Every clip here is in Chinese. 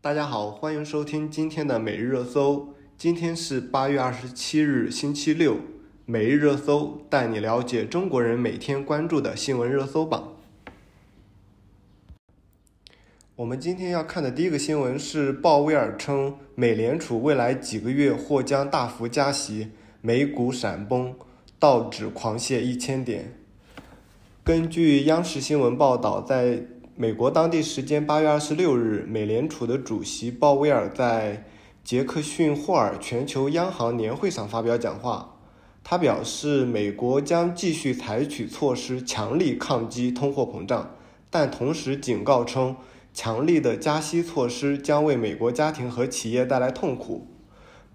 大家好，欢迎收听今天的每日热搜。今天是八月二十七日，星期六。每日热搜带你了解中国人每天关注的新闻热搜榜。我们今天要看的第一个新闻是鲍威尔称，美联储未来几个月或将大幅加息，美股闪崩，道指狂泻一千点。根据央视新闻报道，在美国当地时间八月二十六日，美联储的主席鲍威尔在杰克逊霍尔全球央行年会上发表讲话。他表示，美国将继续采取措施，强力抗击通货膨胀，但同时警告称，强力的加息措施将为美国家庭和企业带来痛苦。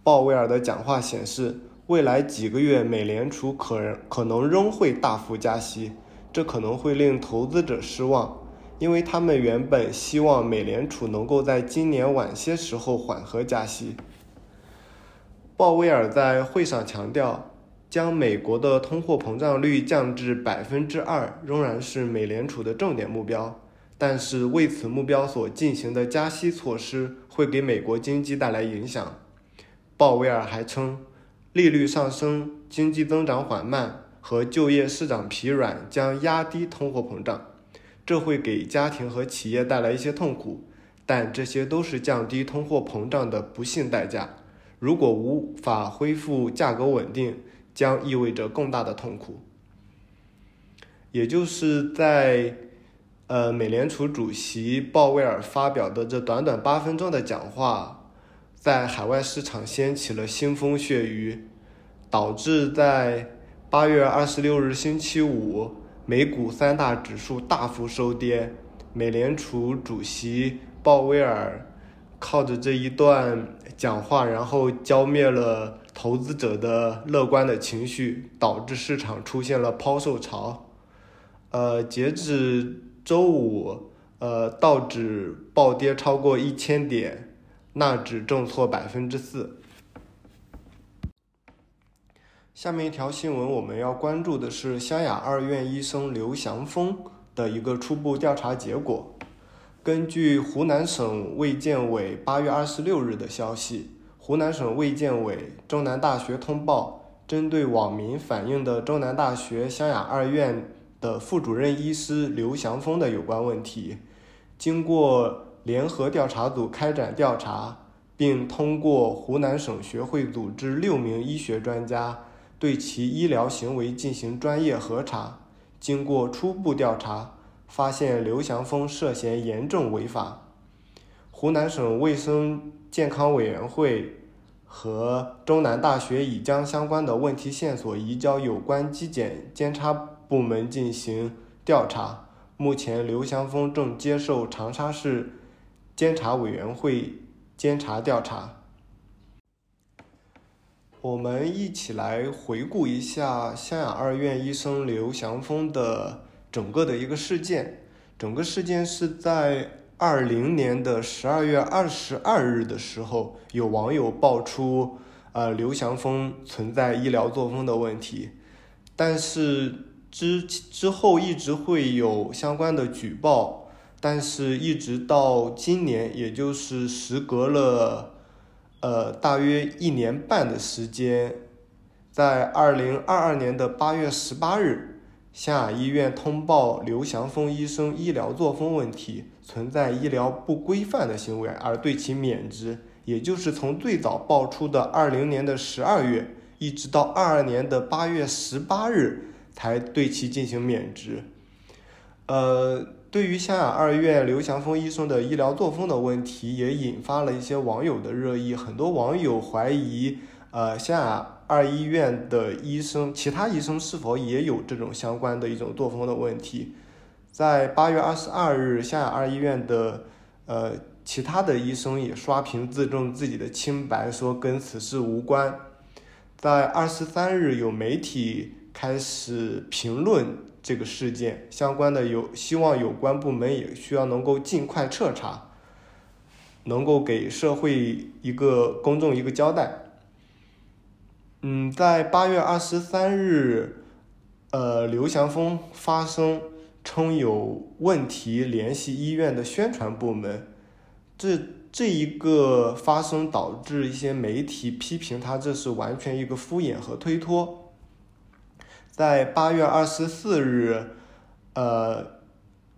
鲍威尔的讲话显示，未来几个月美联储可可能仍会大幅加息，这可能会令投资者失望。因为他们原本希望美联储能够在今年晚些时候缓和加息。鲍威尔在会上强调，将美国的通货膨胀率降至百分之二仍然是美联储的重点目标，但是为此目标所进行的加息措施会给美国经济带来影响。鲍威尔还称，利率上升、经济增长缓慢和就业市场疲软将压低通货膨胀。这会给家庭和企业带来一些痛苦，但这些都是降低通货膨胀的不幸代价。如果无法恢复价格稳定，将意味着更大的痛苦。也就是在，呃，美联储主席鲍威尔发表的这短短八分钟的讲话，在海外市场掀起了腥风血雨，导致在八月二十六日星期五。美股三大指数大幅收跌，美联储主席鲍威尔靠着这一段讲话，然后浇灭了投资者的乐观的情绪，导致市场出现了抛售潮。呃，截至周五，呃，道指暴跌超过一千点，纳指重挫百分之四。下面一条新闻，我们要关注的是湘雅二院医生刘祥峰的一个初步调查结果。根据湖南省卫健委八月二十六日的消息，湖南省卫健委、中南大学通报，针对网民反映的中南大学湘雅二院的副主任医师刘祥峰的有关问题，经过联合调查组开展调查，并通过湖南省学会组织六名医学专家。对其医疗行为进行专业核查，经过初步调查，发现刘祥峰涉嫌严重违法。湖南省卫生健康委员会和中南大学已将相关的问题线索移交有关纪检监察部门进行调查。目前，刘祥峰正接受长沙市监察委员会监察调查。我们一起来回顾一下湘雅二院医生刘祥峰的整个的一个事件。整个事件是在二零年的十二月二十二日的时候，有网友爆出，呃，刘祥峰存在医疗作风的问题，但是之之后一直会有相关的举报，但是一直到今年，也就是时隔了。呃，大约一年半的时间，在二零二二年的八月十八日，湘雅医院通报刘祥峰医生医疗作风问题，存在医疗不规范的行为，而对其免职。也就是从最早爆出的二零年的十二月，一直到二二年的八月十八日，才对其进行免职。呃。对于湘雅二院刘祥峰医生的医疗作风的问题，也引发了一些网友的热议。很多网友怀疑，呃，湘雅二医院的医生，其他医生是否也有这种相关的一种作风的问题？在八月二十二日，湘雅二医院的呃其他的医生也刷屏自证自己的清白，说跟此事无关。在二十三日，有媒体开始评论。这个事件相关的有希望有关部门也需要能够尽快彻查，能够给社会一个公众一个交代。嗯，在八月二十三日，呃，刘祥峰发声称有问题，联系医院的宣传部门，这这一个发生导致一些媒体批评他这是完全一个敷衍和推脱。在八月二十四日，呃，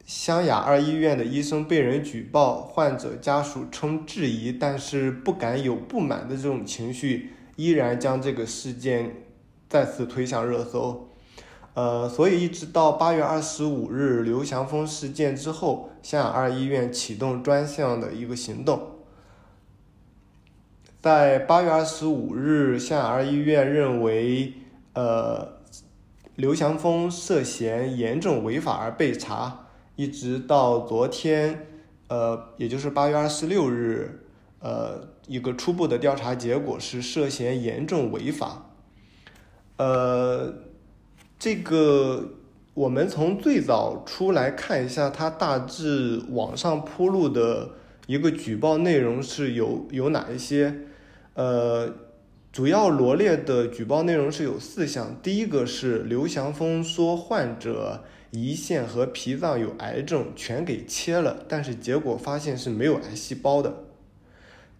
湘雅二医院的医生被人举报，患者家属称质疑，但是不敢有不满的这种情绪，依然将这个事件再次推向热搜。呃，所以一直到八月二十五日刘翔峰事件之后，湘雅二医院启动专项的一个行动。在八月二十五日，湘雅二医院认为，呃，刘祥峰涉嫌严重违法而被查，一直到昨天，呃，也就是八月二十六日，呃，一个初步的调查结果是涉嫌严重违法，呃。这个我们从最早出来看一下，它大致网上铺路的一个举报内容是有有哪一些？呃，主要罗列的举报内容是有四项。第一个是刘祥峰说患者胰腺和脾脏有癌症，全给切了，但是结果发现是没有癌细胞的。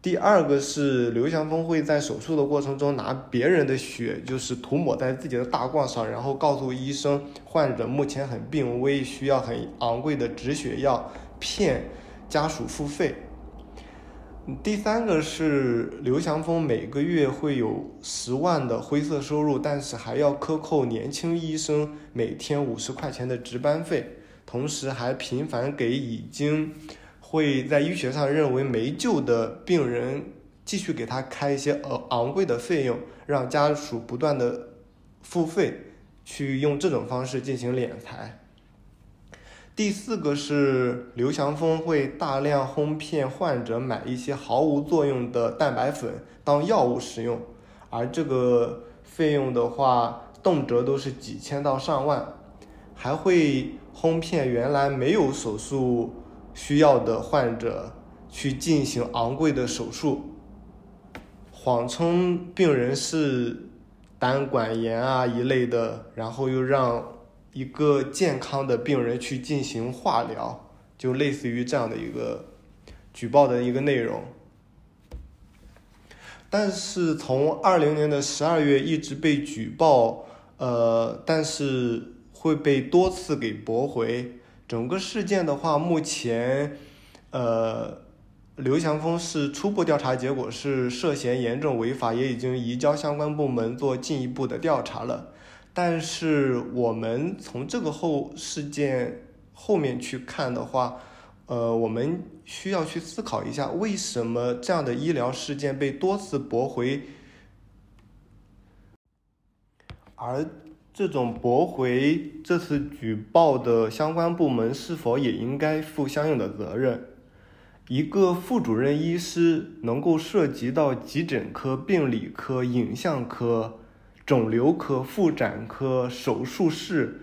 第二个是刘翔峰会在手术的过程中拿别人的血，就是涂抹在自己的大褂上，然后告诉医生患者目前很病危，需要很昂贵的止血药，骗家属付费。第三个是刘翔峰每个月会有十万的灰色收入，但是还要克扣年轻医生每天五十块钱的值班费，同时还频繁给已经。会在医学上认为没救的病人继续给他开一些呃昂贵的费用，让家属不断的付费，去用这种方式进行敛财。第四个是刘翔峰会大量哄骗患者买一些毫无作用的蛋白粉当药物使用，而这个费用的话，动辄都是几千到上万，还会哄骗原来没有手术。需要的患者去进行昂贵的手术，谎称病人是胆管炎啊一类的，然后又让一个健康的病人去进行化疗，就类似于这样的一个举报的一个内容。但是从二零年的十二月一直被举报，呃，但是会被多次给驳回。整个事件的话，目前，呃，刘祥峰是初步调查结果是涉嫌严重违法，也已经移交相关部门做进一步的调查了。但是我们从这个后事件后面去看的话，呃，我们需要去思考一下，为什么这样的医疗事件被多次驳回，而。这种驳回这次举报的相关部门是否也应该负相应的责任？一个副主任医师能够涉及到急诊科、病理科、影像科、肿瘤科、妇产科、手术室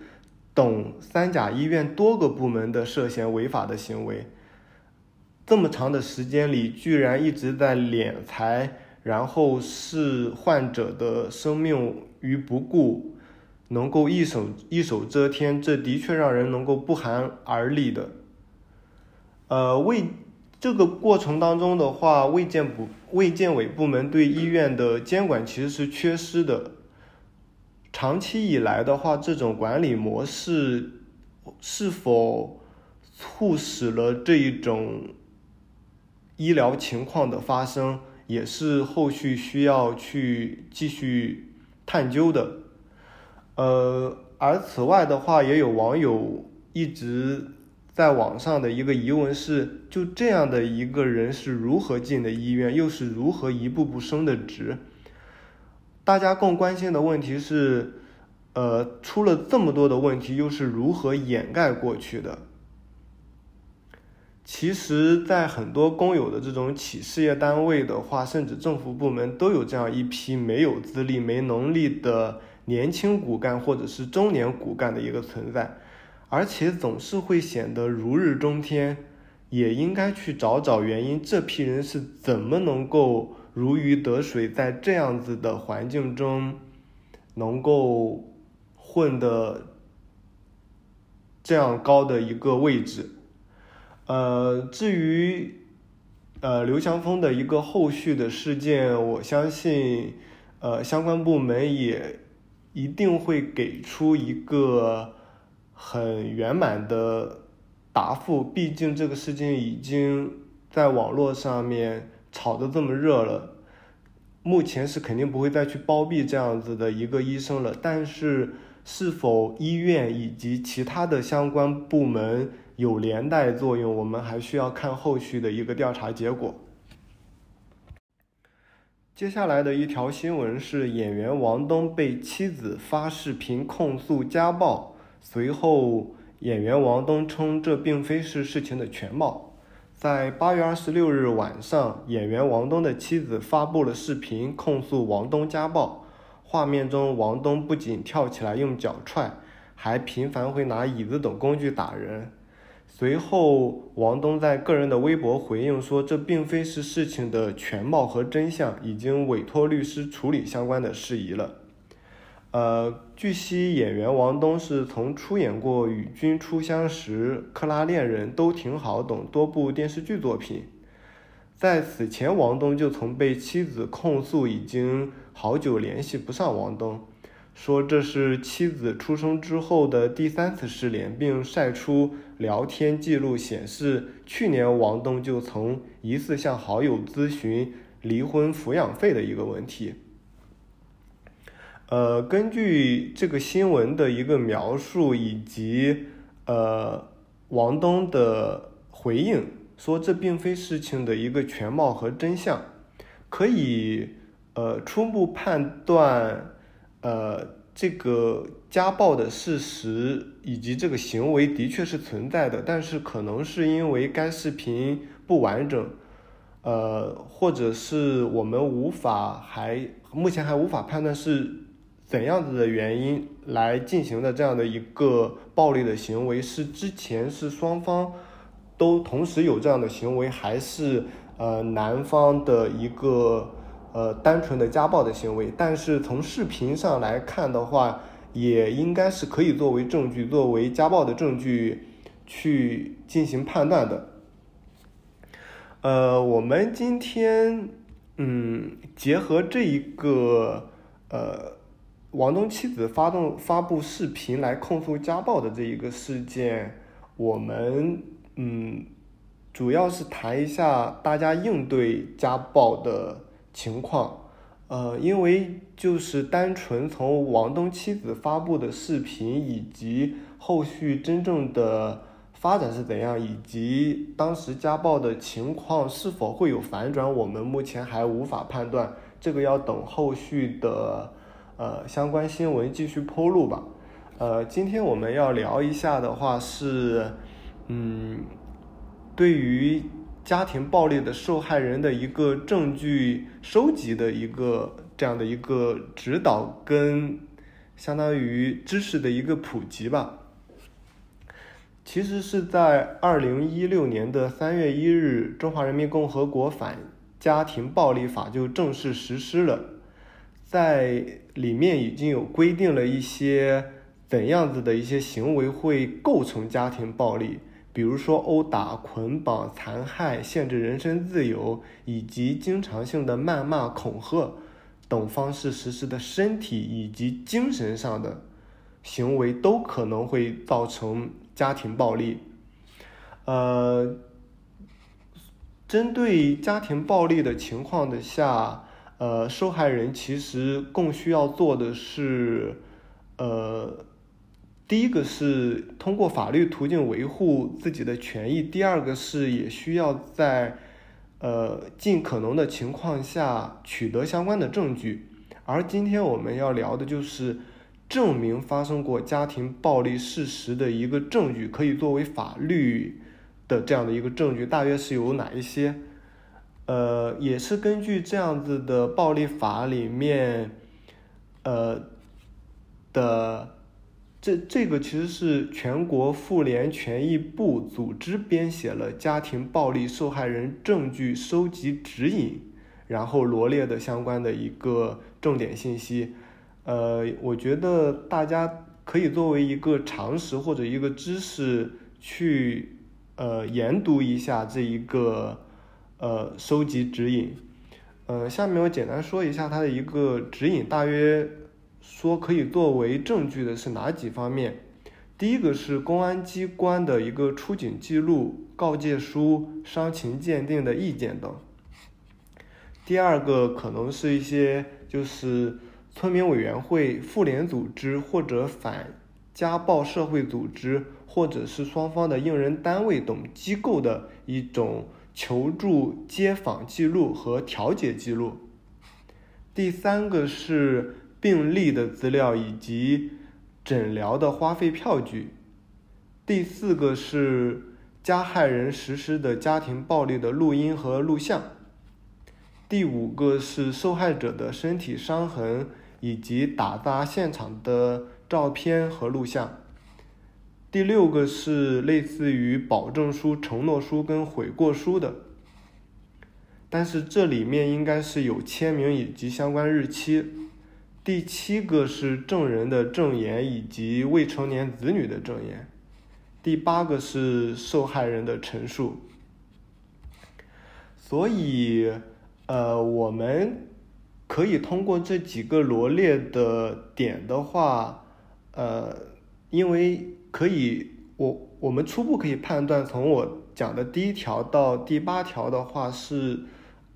等三甲医院多个部门的涉嫌违法的行为，这么长的时间里，居然一直在敛财，然后视患者的生命于不顾。能够一手一手遮天，这的确让人能够不寒而栗的。呃，卫这个过程当中的话，卫健部、卫健委部门对医院的监管其实是缺失的。长期以来的话，这种管理模式是否促使了这一种医疗情况的发生，也是后续需要去继续探究的。呃，而此外的话，也有网友一直在网上的一个疑问是：就这样的一个人是如何进的医院，又是如何一步步升的职？大家更关心的问题是，呃，出了这么多的问题，又是如何掩盖过去的？其实，在很多公有的这种企事业单位的话，甚至政府部门都有这样一批没有资历、没能力的。年轻骨干或者是中年骨干的一个存在，而且总是会显得如日中天，也应该去找找原因，这批人是怎么能够如鱼得水，在这样子的环境中，能够混的这样高的一个位置。呃，至于呃刘强峰的一个后续的事件，我相信呃相关部门也一定会给出一个很圆满的答复，毕竟这个事件已经在网络上面炒得这么热了，目前是肯定不会再去包庇这样子的一个医生了，但是。是否医院以及其他的相关部门有连带作用，我们还需要看后续的一个调查结果。接下来的一条新闻是，演员王东被妻子发视频控诉家暴，随后演员王东称这并非是事情的全貌。在八月二十六日晚上，演员王东的妻子发布了视频控诉王东家暴。画面中，王东不仅跳起来用脚踹，还频繁会拿椅子等工具打人。随后，王东在个人的微博回应说：“这并非是事情的全貌和真相，已经委托律师处理相关的事宜了。”呃，据悉，演员王东是从出演过《与君初相识》《克拉恋人》《都挺好》等多部电视剧作品。在此前，王东就曾被妻子控诉已经好久联系不上王东，说这是妻子出生之后的第三次失联，并晒出聊天记录，显示去年王东就曾疑似向好友咨询离婚抚养费的一个问题。呃，根据这个新闻的一个描述以及呃王东的回应。说这并非事情的一个全貌和真相，可以呃初步判断，呃这个家暴的事实以及这个行为的确是存在的，但是可能是因为该视频不完整，呃或者是我们无法还目前还无法判断是怎样子的原因来进行的这样的一个暴力的行为，是之前是双方。都同时有这样的行为，还是呃男方的一个呃单纯的家暴的行为？但是从视频上来看的话，也应该是可以作为证据，作为家暴的证据去进行判断的。呃，我们今天嗯结合这一个呃王东妻子发动发布视频来控诉家暴的这一个事件，我们。嗯，主要是谈一下大家应对家暴的情况。呃，因为就是单纯从王东妻子发布的视频，以及后续真正的发展是怎样，以及当时家暴的情况是否会有反转，我们目前还无法判断。这个要等后续的呃相关新闻继续披露吧。呃，今天我们要聊一下的话是。嗯，对于家庭暴力的受害人的一个证据收集的一个这样的一个指导跟相当于知识的一个普及吧。其实是在二零一六年的三月一日，《中华人民共和国反家庭暴力法》就正式实施了，在里面已经有规定了一些怎样子的一些行为会构成家庭暴力。比如说殴打、捆绑、残害、限制人身自由，以及经常性的谩骂、恐吓等方式实施的身体以及精神上的行为，都可能会造成家庭暴力。呃，针对家庭暴力的情况的下，呃，受害人其实更需要做的是，呃。第一个是通过法律途径维护自己的权益，第二个是也需要在呃尽可能的情况下取得相关的证据。而今天我们要聊的就是证明发生过家庭暴力事实的一个证据，可以作为法律的这样的一个证据，大约是有哪一些？呃，也是根据这样子的暴力法里面，呃的。这这个其实是全国妇联权益部组织编写了家庭暴力受害人证据收集指引，然后罗列的相关的一个重点信息。呃，我觉得大家可以作为一个常识或者一个知识去呃研读一下这一个呃收集指引。呃，下面我简单说一下它的一个指引，大约说可以作为证据的是哪几方面？第一个是公安机关的一个出警记录、告诫书、伤情鉴定的意见等。第二个可能是一些就是村民委员会、妇联组织或者反家暴社会组织，或者是双方的用人单位等机构的一种。求助接访记录和调解记录。第三个是病历的资料以及诊疗的花费票据。第四个是加害人实施的家庭暴力的录音和录像。第五个是受害者的身体伤痕以及打砸现场的照片和录像。第六个是类似于保证书、承诺书跟悔过书的，但是这里面应该是有签名以及相关日期。第七个是证人的证言以及未成年子女的证言。第八个是受害人的陈述。所以，呃，我们可以通过这几个罗列的点的话，呃，因为。可以，我我们初步可以判断，从我讲的第一条到第八条的话是，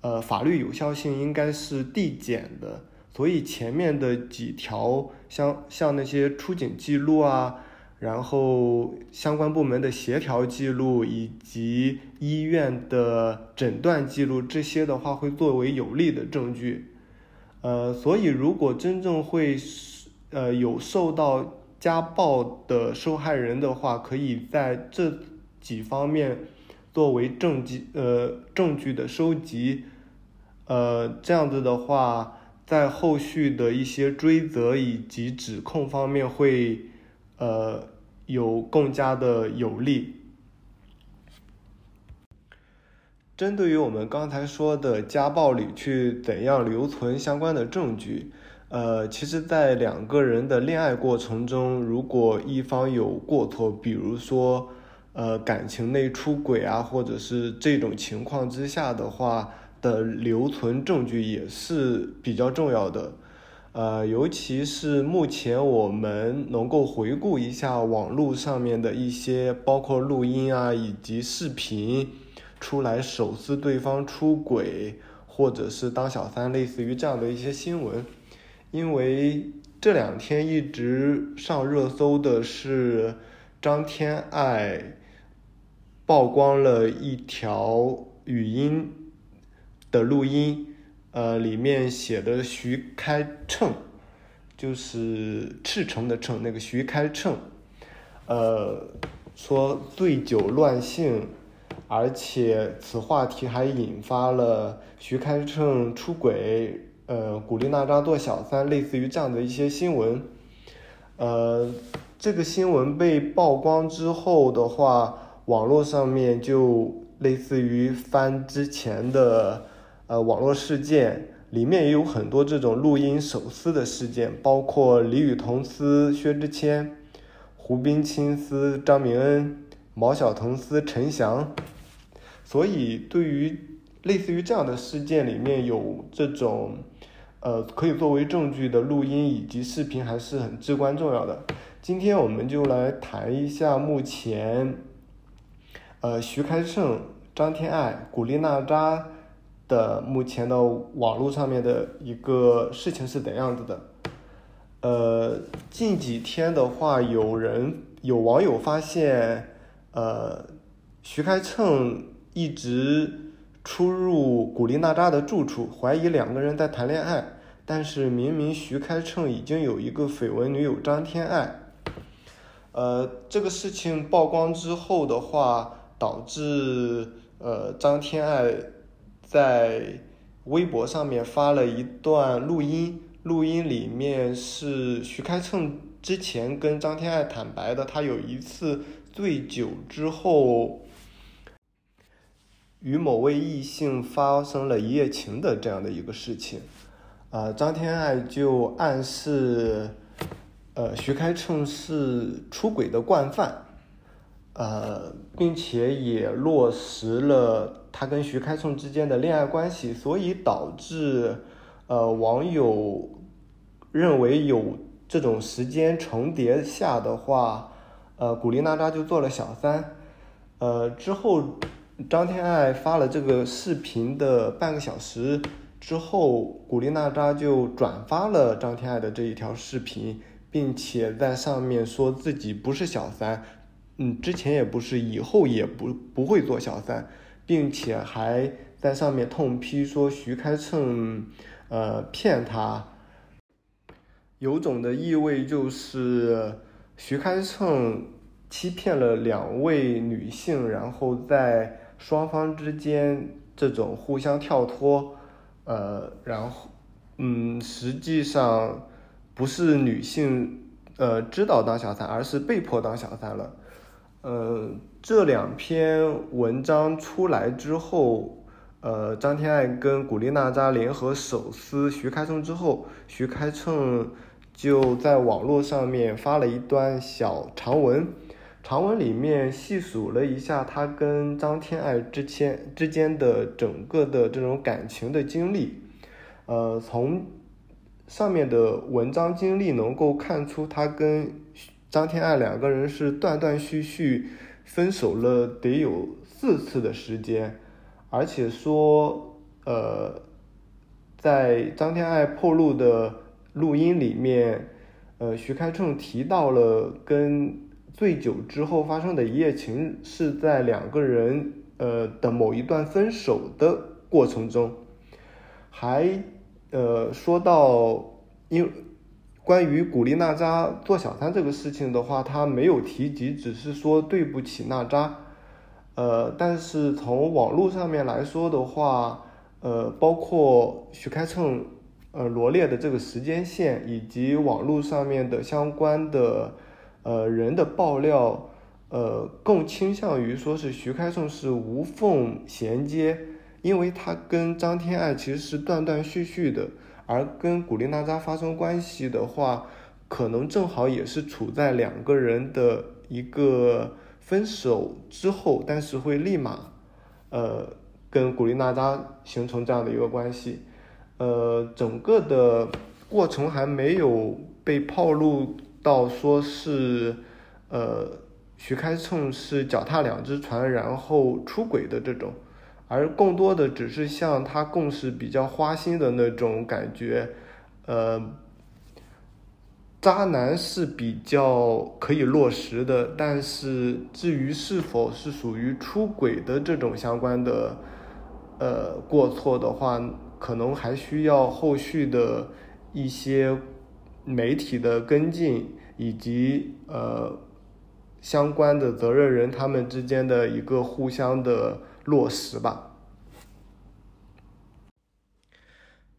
呃，法律有效性应该是递减的，所以前面的几条像像那些出警记录啊，然后相关部门的协调记录以及医院的诊断记录这些的话会作为有力的证据，呃，所以如果真正会呃有受到。家暴的受害人的话，可以在这几方面作为证据，呃，证据的收集，呃，这样子的话，在后续的一些追责以及指控方面会，呃，有更加的有利。针对于我们刚才说的家暴里去怎样留存相关的证据？呃，其实，在两个人的恋爱过程中，如果一方有过错，比如说，呃，感情内出轨啊，或者是这种情况之下的话，的留存证据也是比较重要的。呃，尤其是目前我们能够回顾一下网络上面的一些，包括录音啊，以及视频出来手撕对方出轨，或者是当小三，类似于这样的一些新闻。因为这两天一直上热搜的是张天爱曝光了一条语音的录音，呃，里面写的徐开骋，就是赤诚的诚，那个徐开骋，呃，说醉酒乱性，而且此话题还引发了徐开骋出轨。呃，古力娜扎做小三，类似于这样的一些新闻。呃，这个新闻被曝光之后的话，网络上面就类似于翻之前的呃网络事件，里面也有很多这种录音手撕的事件，包括李雨桐撕薛之谦、胡冰卿撕张明恩、毛晓彤撕陈翔。所以，对于类似于这样的事件，里面有这种。呃，可以作为证据的录音以及视频还是很至关重要的。今天我们就来谈一下目前，呃，徐开胜、张天爱、古力娜扎的目前的网络上面的一个事情是怎样子的。呃，近几天的话，有人有网友发现，呃，徐开胜一直。出入古力娜扎的住处，怀疑两个人在谈恋爱，但是明明徐开骋已经有一个绯闻女友张天爱。呃，这个事情曝光之后的话，导致呃张天爱在微博上面发了一段录音，录音里面是徐开骋之前跟张天爱坦白的，他有一次醉酒之后。与某位异性发生了一夜情的这样的一个事情，啊，张天爱就暗示，呃，徐开骋是出轨的惯犯，呃，并且也落实了他跟徐开骋之间的恋爱关系，所以导致呃网友认为有这种时间重叠下的话，呃，古力娜扎就做了小三。呃，之后张天爱发了这个视频的半个小时之后，古力娜扎就转发了张天爱的这一条视频，并且在上面说自己不是小三。嗯，之前也不是，以后也不不会做小三，并且还在上面痛批说徐开骋，呃，骗他，有种的意味就是徐开骋欺骗了两位女性，然后在双方之间这种互相跳脱，呃，然后，嗯，实际上不是女性呃知道当小三，而是被迫当小三了。呃，这两篇文章出来之后，呃，张天爱跟古力娜扎联合手撕徐开骋之后，徐开骋就在网络上面发了一段小长文，长文里面细数了一下他跟张天爱之间之间的整个的这种感情的经历，呃，从上面的文章经历能够看出他跟。张天爱两个人是断断续续分手了，得有四次的时间，而且说，呃，在张天爱破录的录音里面，呃，徐开骋提到了跟醉酒之后发生的一夜情，是在两个人呃的某一段分手的过程中，还呃说到因。关于古力娜扎做小三这个事情的话，他没有提及，只是说对不起娜扎。呃，但是从网络上面来说的话，呃，包括徐开骋呃罗列的这个时间线，以及网络上面的相关的呃人的爆料，呃，更倾向于说是徐开骋是无缝衔接，因为他跟张天爱其实是断断续续的。而跟古力娜扎发生关系的话，可能正好也是处在两个人的一个分手之后，但是会立马，呃，跟古力娜扎形成这样的一个关系，呃，整个的过程还没有被暴露到说是，呃，徐开骋是脚踏两只船然后出轨的这种。而更多的只是像他共识比较花心的那种感觉，呃，渣男是比较可以落实的，但是至于是否是属于出轨的这种相关的呃过错的话，可能还需要后续的一些媒体的跟进，以及呃相关的责任人他们之间的一个互相的。落实吧。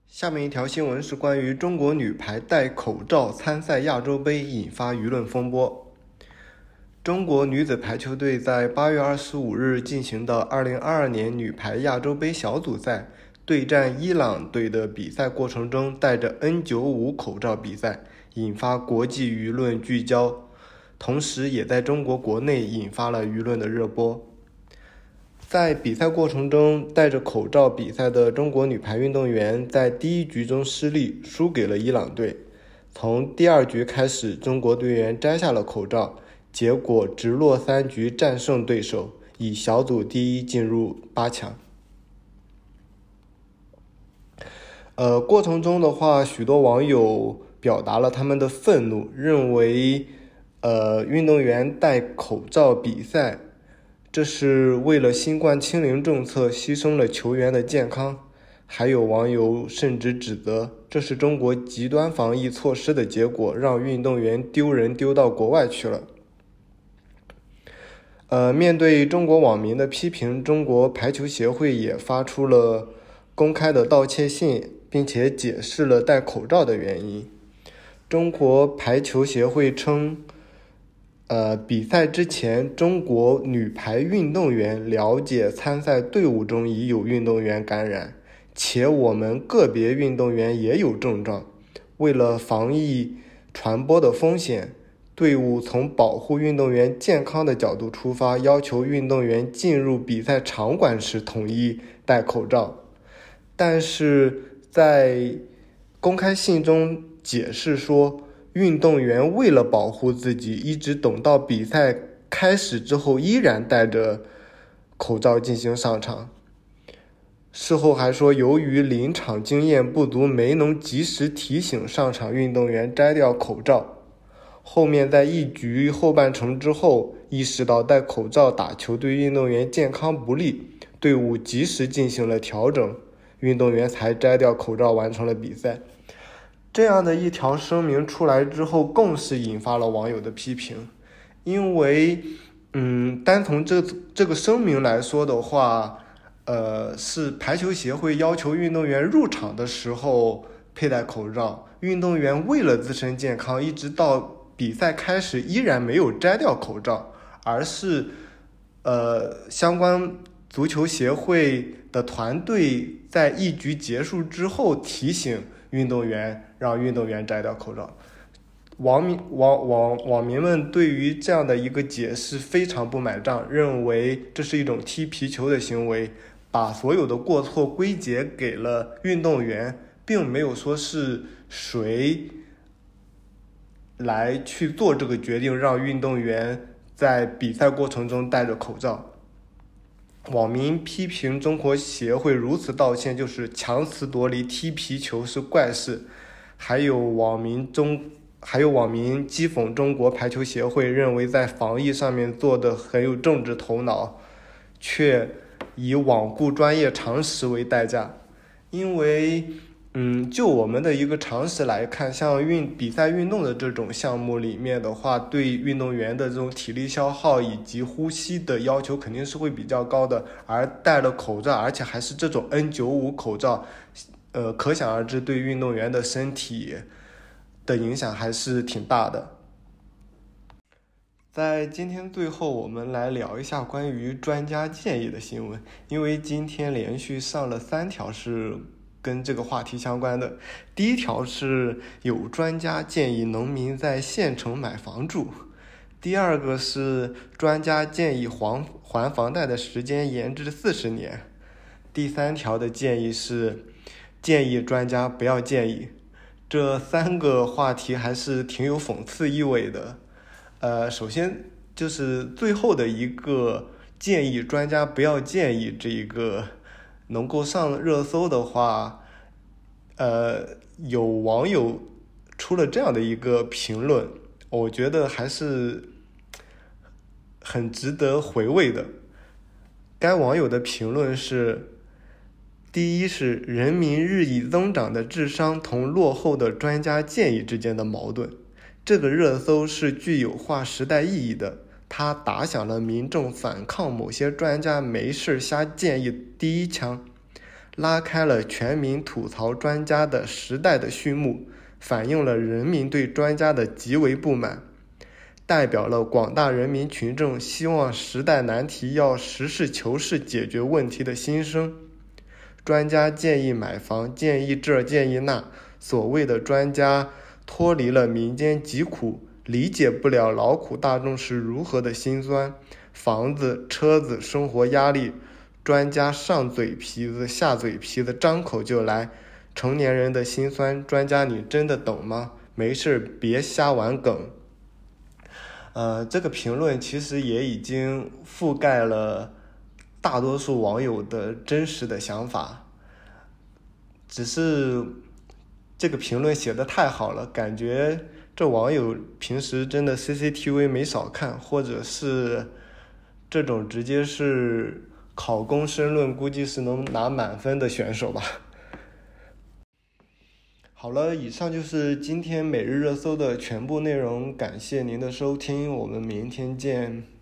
下面一条新闻是关于中国女排戴口罩参赛亚洲杯，引发舆论风波。中国女子排球队在八月二十五日进行的二零二二年女排亚洲杯小组赛对战伊朗队的比赛过程中，戴着 N 九五口罩比赛，引发国际舆论聚焦，同时也在中国国内引发了舆论的热播。在比赛过程中，戴着口罩比赛的中国女排运动员在第一局中失利，输给了伊朗队。从第二局开始，中国队员摘下了口罩，结果直落三局战胜对手，以小组第一进入八强。呃，过程中的话，许多网友表达了他们的愤怒，认为，呃，运动员戴口罩比赛。这是为了新冠清零政策牺牲了球员的健康，还有网友甚至指责这是中国极端防疫措施的结果，让运动员丢人丢到国外去了。呃，面对中国网民的批评，中国排球协会也发出了公开的道歉信，并且解释了戴口罩的原因。中国排球协会称。呃，比赛之前，中国女排运动员了解参赛队伍中已有运动员感染，且我们个别运动员也有症状。为了防疫传播的风险，队伍从保护运动员健康的角度出发，要求运动员进入比赛场馆时统一戴口罩。但是在公开信中解释说，运动员为了保护自己，一直等到比赛开始之后，依然戴着口罩进行上场。事后还说，由于临场经验不足，没能及时提醒上场运动员摘掉口罩。后面在一局后半程之后，意识到戴口罩打球对运动员健康不利，队伍及时进行了调整，运动员才摘掉口罩完成了比赛。这样的一条声明出来之后，更是引发了网友的批评，因为，嗯，单从这这个声明来说的话，呃，是排球协会要求运动员入场的时候佩戴口罩，运动员为了自身健康，一直到。比赛开始依然没有摘掉口罩，而是，呃，相关足球协会的团队在一局结束之后提醒运动员，让运动员摘掉口罩。网民网网网民们对于这样的一个解释非常不买账，认为这是一种踢皮球的行为，把所有的过错归结给了运动员，并没有说是谁。来去做这个决定，让运动员在比赛过程中戴着口罩。网民批评中国协会如此道歉，就是强词夺理，踢皮球是怪事。还有网民中，还有网民讥讽中国排球协会，认为在防疫上面做的很有政治头脑，却以罔顾专业常识为代价，因为。嗯，就我们的一个常识来看，像运比赛运动的这种项目里面的话，对运动员的这种体力消耗以及呼吸的要求肯定是会比较高的。而戴了口罩，而且还是这种 N95 口罩，呃，可想而知对运动员的身体的影响还是挺大的。在今天最后，我们来聊一下关于专家建议的新闻，因为今天连续上了三条是。跟这个话题相关的第一条是有专家建议农民在县城买房住，第二个是专家建议还还房贷的时间延至四十年，第三条的建议是建议专家不要建议。这三个话题还是挺有讽刺意味的。呃，首先就是最后的一个建议专家不要建议这一个。能够上热搜的话，呃，有网友出了这样的一个评论，我觉得还是很值得回味的。该网友的评论是：第一是人民日益增长的智商同落后的专家建议之间的矛盾，这个热搜是具有划时代意义的。他打响了民众反抗某些专家没事瞎建议第一枪，拉开了全民吐槽专家的时代的序幕，反映了人民对专家的极为不满，代表了广大人民群众希望时代难题要实事求是解决问题的心声。专家建议买房，建议这，建议那，所谓的专家脱离了民间疾苦。理解不了劳苦大众是如何的心酸，房子、车子、生活压力，专家上嘴皮子、下嘴皮子，张口就来。成年人的心酸，专家你真的懂吗？没事别瞎玩梗。呃，这个评论其实也已经覆盖了大多数网友的真实的想法，只是这个评论写的太好了，感觉。这网友平时真的 CCTV 没少看，或者是这种直接是考公申论，估计是能拿满分的选手吧。好了，以上就是今天每日热搜的全部内容，感谢您的收听，我们明天见。